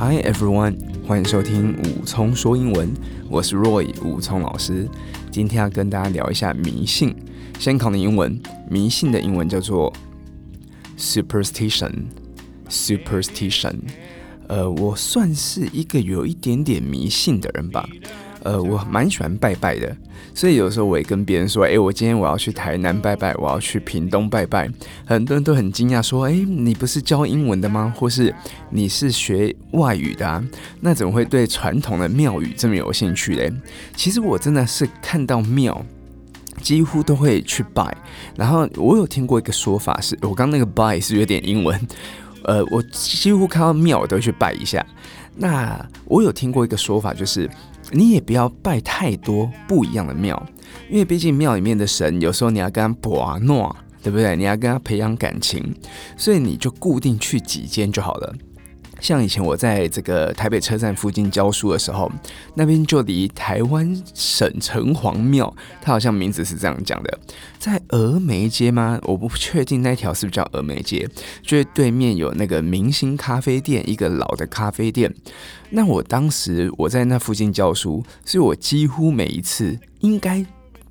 Hi everyone，欢迎收听武聪说英文，我是 Roy 武聪老师。今天要跟大家聊一下迷信。先考你英文，迷信的英文叫做 superstition。superstition，呃，我算是一个有一点点迷信的人吧。呃，我蛮喜欢拜拜的，所以有时候我也跟别人说，诶，我今天我要去台南拜拜，我要去屏东拜拜。很多人都很惊讶，说，诶，你不是教英文的吗？或是你是学外语的啊？那怎么会对传统的庙宇这么有兴趣嘞？其实我真的是看到庙，几乎都会去拜。然后我有听过一个说法是，我刚那个拜是有点英文，呃，我几乎看到庙我都会去拜一下。那我有听过一个说法，就是。你也不要拜太多不一样的庙，因为毕竟庙里面的神，有时候你要跟他博诺，对不对？你要跟他培养感情，所以你就固定去几间就好了。像以前我在这个台北车站附近教书的时候，那边就离台湾省城隍庙，它好像名字是这样讲的，在峨眉街吗？我不确定那条是不是叫峨眉街，就是对面有那个明星咖啡店，一个老的咖啡店。那我当时我在那附近教书，所以我几乎每一次应该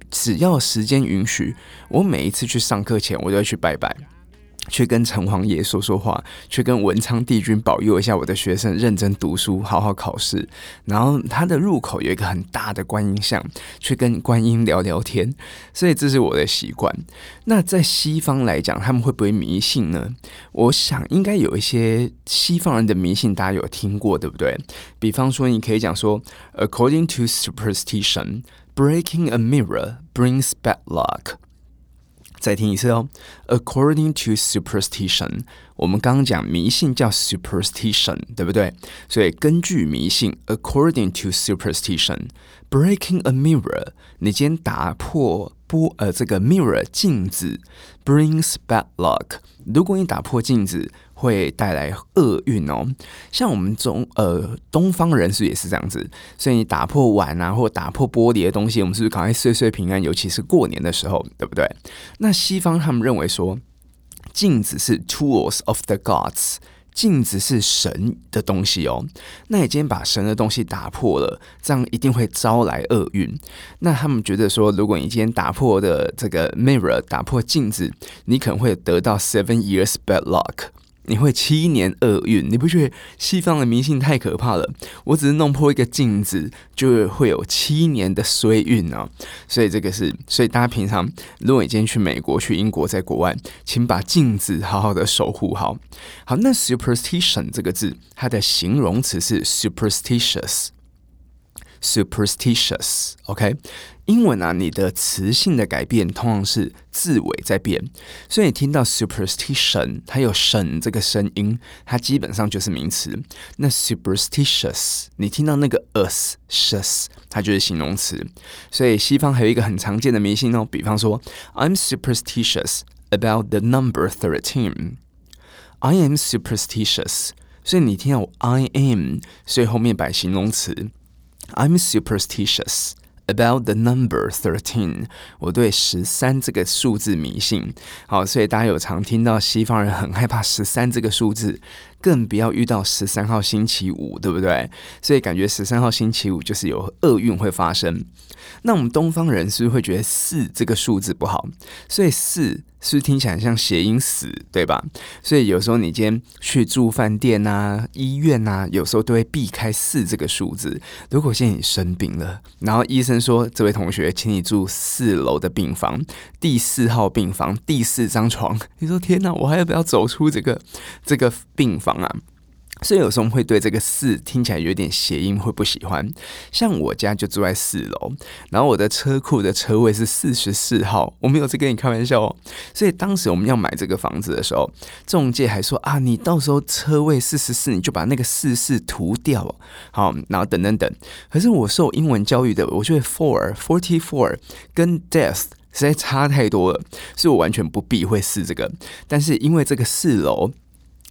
只要时间允许，我每一次去上课前，我都要去拜拜。去跟城隍爷说说话，去跟文昌帝君保佑一下我的学生认真读书，好好考试。然后他的入口有一个很大的观音像，去跟观音聊聊天。所以这是我的习惯。那在西方来讲，他们会不会迷信呢？我想应该有一些西方人的迷信，大家有听过，对不对？比方说，你可以讲说，According to superstition, breaking a mirror brings bad luck. 再听一次哦，According to superstition，我们刚刚讲迷信叫 superstition，对不对？所以根据迷信，According to superstition，breaking a mirror，你今天打破玻呃这个 mirror 镜子，brings bad luck。如果你打破镜子，会带来厄运哦，像我们中呃东方人是也是这样子，所以你打破碗啊或打破玻璃的东西，我们是不是赶快岁岁平安？尤其是过年的时候，对不对？那西方他们认为说，镜子是 tools of the gods，镜子是神的东西哦。那你今天把神的东西打破了，这样一定会招来厄运。那他们觉得说，如果你今天打破的这个 mirror，打破镜子，你可能会得到 seven years bad luck。你会七年厄运，你不觉得西方的迷信太可怕了？我只是弄破一个镜子，就会有七年的衰运啊！所以这个是，所以大家平常如果你今天去美国、去英国，在国外，请把镜子好好的守护好。好，那 superstition 这个字，它的形容词是 superstitious。superstitious，OK，、英文啊，你的词性的改变通常是字尾在变，所以你听到 superstition，它有省这个声音，它基本上就是名词。那 superstitious，你听到那个 us，sh，它就是形容词。所以西方还有一个很常见的迷信哦，比方说，I'm superstitious about the number thirteen。I am superstitious，所以你听到 I am，所以后面摆形容词。I'm superstitious about the number thirteen。我对十三这个数字迷信。好，所以大家有常听到西方人很害怕十三这个数字。更不要遇到十三号星期五，对不对？所以感觉十三号星期五就是有厄运会发生。那我们东方人是不是会觉得四这个数字不好？所以四是是听起来像谐音死，对吧？所以有时候你今天去住饭店啊、医院啊，有时候都会避开四这个数字。如果现在你生病了，然后医生说：“这位同学，请你住四楼的病房，第四号病房，第四张床。”你说：“天哪，我还要不要走出这个这个病房？”啊，所以有时候会对这个四听起来有点谐音，会不喜欢。像我家就住在四楼，然后我的车库的车位是四十四号，我没有在跟你开玩笑哦。所以当时我们要买这个房子的时候，中介还说啊，你到时候车位四十四，你就把那个四四涂掉，好，然后等等等。可是我受英文教育的，我觉得 four forty four 跟 death 实在差太多了，所以我完全不避讳试这个。但是因为这个四楼。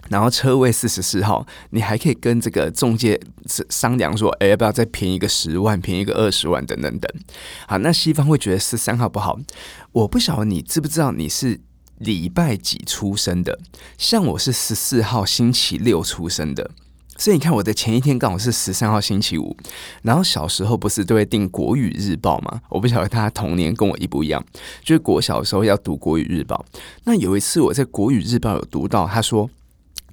然后车位四十四号，你还可以跟这个中介商量说，哎，要不要再便宜个十万，便宜个二十万，等等等。好，那西方会觉得十三号不好。我不晓得你知不知道你是礼拜几出生的？像我是十四号星期六出生的。所以你看，我的前一天刚好是十三号星期五，然后小时候不是都会订《国语日报》吗？我不晓得他童年跟我一不一样，就是国小的时候要读《国语日报》。那有一次我在《国语日报》有读到，他说，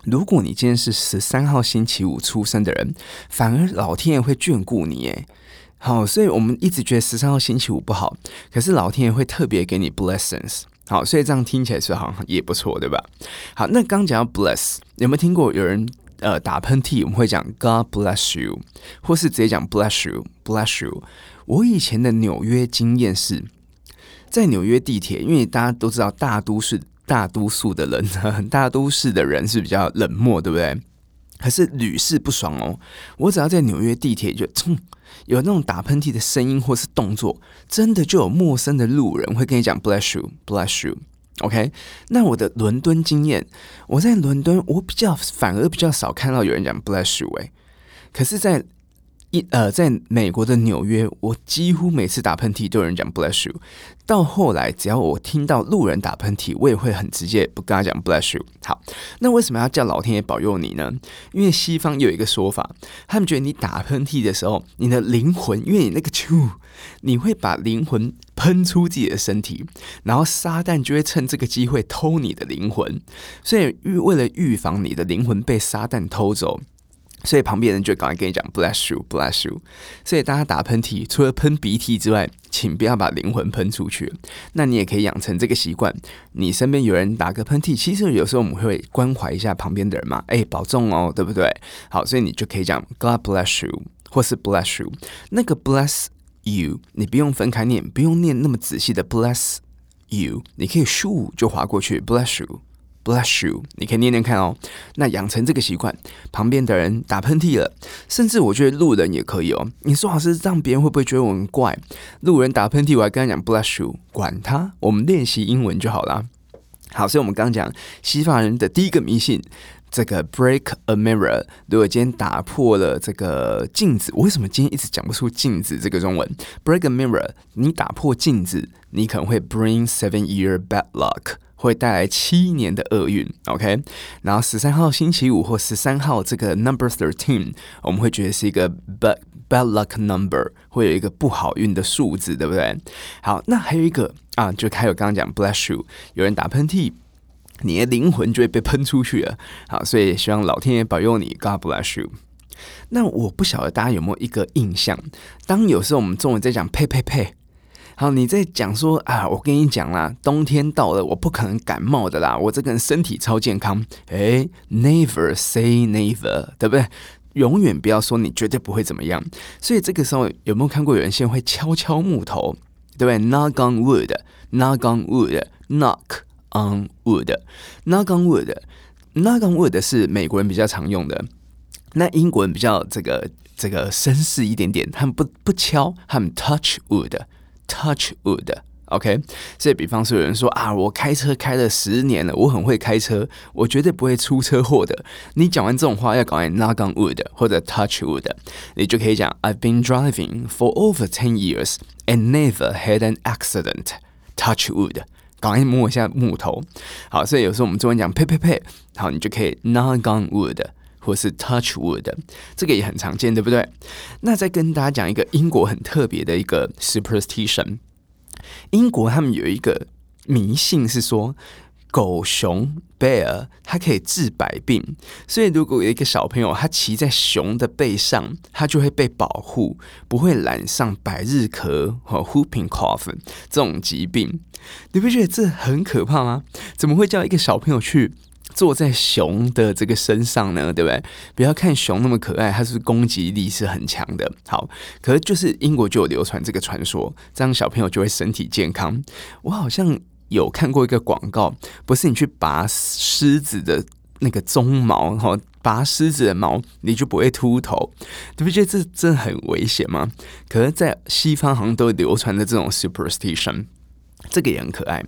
如果你今天是十三号星期五出生的人，反而老天爷会眷顾你。诶，好，所以我们一直觉得十三号星期五不好，可是老天爷会特别给你 blessings。好，所以这样听起来是好像也不错，对吧？好，那刚讲到 bless，有没有听过有人？呃，打喷嚏我们会讲 God bless you，或是直接讲 bless you，bless you。我以前的纽约经验是，在纽约地铁，因为大家都知道大都市大多数的人，大都市的人是比较冷漠，对不对？可是屡试不爽哦。我只要在纽约地铁就，就有那种打喷嚏的声音或是动作，真的就有陌生的路人会跟你讲 bless you，bless you。OK，那我的伦敦经验，我在伦敦，我比较反而比较少看到有人讲 bless you 哎，可是，在一呃，在美国的纽约，我几乎每次打喷嚏都有人讲 bless you。到后来，只要我听到路人打喷嚏，我也会很直接不跟他讲 bless you。好，那为什么要叫老天爷保佑你呢？因为西方有一个说法，他们觉得你打喷嚏的时候，你的灵魂，因为你那个啾，你会把灵魂喷出自己的身体，然后撒旦就会趁这个机会偷你的灵魂。所以，预为了预防你的灵魂被撒旦偷走。所以旁边人就赶快跟你讲 bless you，bless you。所以大家打喷嚏，除了喷鼻涕之外，请不要把灵魂喷出去。那你也可以养成这个习惯。你身边有人打个喷嚏，其实有时候我们会关怀一下旁边的人嘛，哎，保重哦，对不对？好，所以你就可以讲 God bless you，或是 bless you。那个 bless you，你不用分开念，不用念那么仔细的 bless you，你可以咻就划过去 bless you。Bless you，你可以念念看哦。那养成这个习惯，旁边的人打喷嚏了，甚至我觉得路人也可以哦。你说老师，让别人会不会觉得我很怪？路人打喷嚏，我还跟他讲 Bless you，管他，我们练习英文就好了。好，所以我们刚讲西方人的第一个迷信，这个 Break a mirror。如果今天打破了这个镜子，我为什么今天一直讲不出镜子这个中文？Break a mirror，你打破镜子，你可能会 bring seven year bad luck。会带来七年的厄运，OK。然后十三号星期五或十三号这个 number thirteen，我们会觉得是一个 bad bad luck number，会有一个不好运的数字，对不对？好，那还有一个啊，就还有刚刚讲 bless you，有人打喷嚏，你的灵魂就会被喷出去了。好，所以希望老天爷保佑你，God bless you。那我不晓得大家有没有一个印象，当有时候我们中文在讲呸呸呸。好，你在讲说啊，我跟你讲啦，冬天到了，我不可能感冒的啦，我这个人身体超健康。诶，never say never，对不对？永远不要说你绝对不会怎么样。所以这个时候有没有看过有人现在会敲敲木头，对不对？Knock on wood，knock on wood，knock on wood，knock on wood，knock on wood 是美国人比较常用的，那英国人比较这个这个绅士一点点，他们不不敲，他们 touch wood。Touch wood, OK 所以比方说有人说啊，我开车开了十年了，我很会开车，我绝对不会出车祸的。你讲完这种话要赶快 knock on wood 或者 touch wood，你就可以讲 I've been driving for over ten years and never had an accident. Touch wood，赶快摸一下木头。好，所以有时候我们中文讲呸呸呸，好，你就可以 knock on wood。或是 touch wood，这个也很常见，对不对？那再跟大家讲一个英国很特别的一个 superstition。英国他们有一个迷信是说，狗熊 bear 它可以治百病，所以如果有一个小朋友他骑在熊的背上，他就会被保护，不会染上百日咳和 whooping cough 这种疾病。你不觉得这很可怕吗？怎么会叫一个小朋友去？坐在熊的这个身上呢，对不对？不要看熊那么可爱，它是攻击力是很强的。好，可是就是英国就有流传这个传说，这样小朋友就会身体健康。我好像有看过一个广告，不是你去拔狮子的那个鬃毛，然后拔狮子的毛，你就不会秃头。你不觉得这真的很危险吗？可是，在西方好像都流传的这种 superstition。这个也很可爱。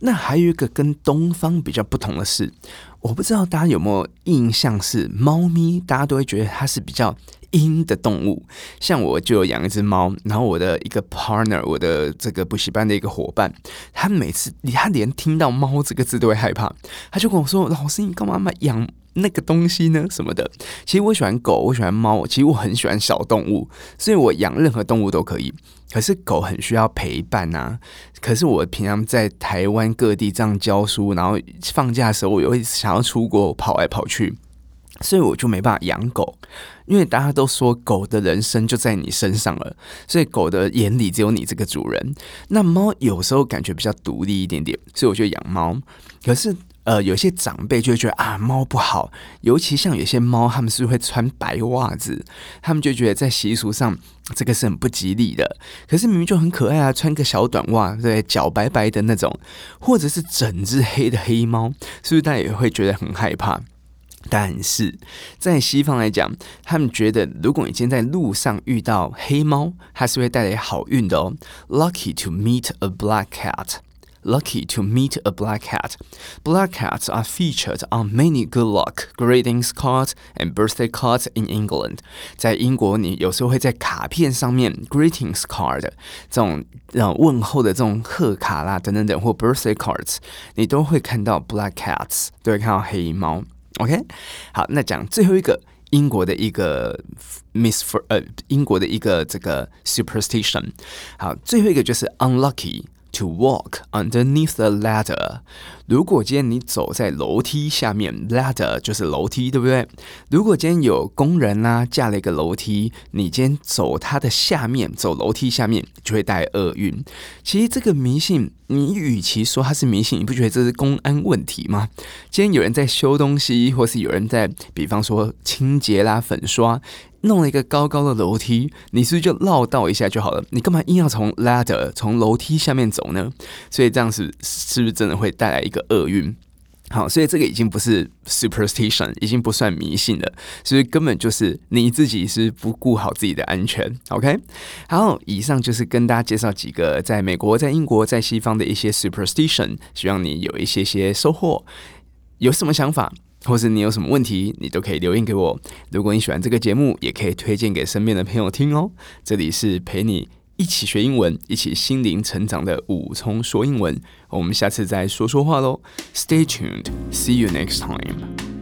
那还有一个跟东方比较不同的是，我不知道大家有没有印象，是猫咪，大家都会觉得它是比较阴的动物。像我就有养一只猫，然后我的一个 partner，我的这个补习班的一个伙伴，他每次他连听到“猫”这个字都会害怕，他就跟我说：“老师，你干嘛买养那个东西呢？什么的？”其实我喜欢狗，我喜欢猫，其实我很喜欢小动物，所以我养任何动物都可以。可是狗很需要陪伴啊。可是我平常在台湾各地这样教书，然后放假的时候我又会想要出国跑来跑去，所以我就没办法养狗。因为大家都说狗的人生就在你身上了，所以狗的眼里只有你这个主人。那猫有时候感觉比较独立一点点，所以我就养猫。可是。呃，有些长辈就会觉得啊，猫不好，尤其像有些猫，他们是会穿白袜子，他们就觉得在习俗上这个是很不吉利的。可是明明就很可爱啊，穿个小短袜，对，脚白白的那种，或者是整只黑的黑猫，是不是大家也会觉得很害怕？但是在西方来讲，他们觉得如果你今天在路上遇到黑猫，它是会带来好运的哦，Lucky to meet a black cat。Lucky to meet a black cat. Black cats are featured on many good luck greetings cards and birthday cards in England. 在英国，你有时候会在卡片上面 greetings card 这种让问候的这种贺卡啦等等等或 birthday cards，你都会看到 black cats，都会看到黑猫。OK，好，那讲最后一个英国的一个 miss for 呃英国的一个这个 superstition。好，最后一个就是 unlucky。To walk underneath the ladder。 如果今天你走在楼梯下面，ladder 就是楼梯，对不对？如果今天有工人啦、架了一个楼梯，你今天走它的下面，走楼梯下面就会带厄运。其实这个迷信，你与其说它是迷信，你不觉得这是公安问题吗？今天有人在修东西，或是有人在，比方说清洁啦、粉刷。弄了一个高高的楼梯，你是不是就绕道一下就好了？你干嘛硬要从 ladder 从楼梯下面走呢？所以这样是是不是真的会带来一个厄运？好，所以这个已经不是 superstition，已经不算迷信了，所以根本就是你自己是不顾好自己的安全。OK，好，以上就是跟大家介绍几个在美国、在英国、在西方的一些 superstition，希望你有一些些收获。有什么想法？或是你有什么问题，你都可以留言给我。如果你喜欢这个节目，也可以推荐给身边的朋友听哦。这里是陪你一起学英文、一起心灵成长的五聪说英文。我们下次再说说话喽。Stay tuned. See you next time.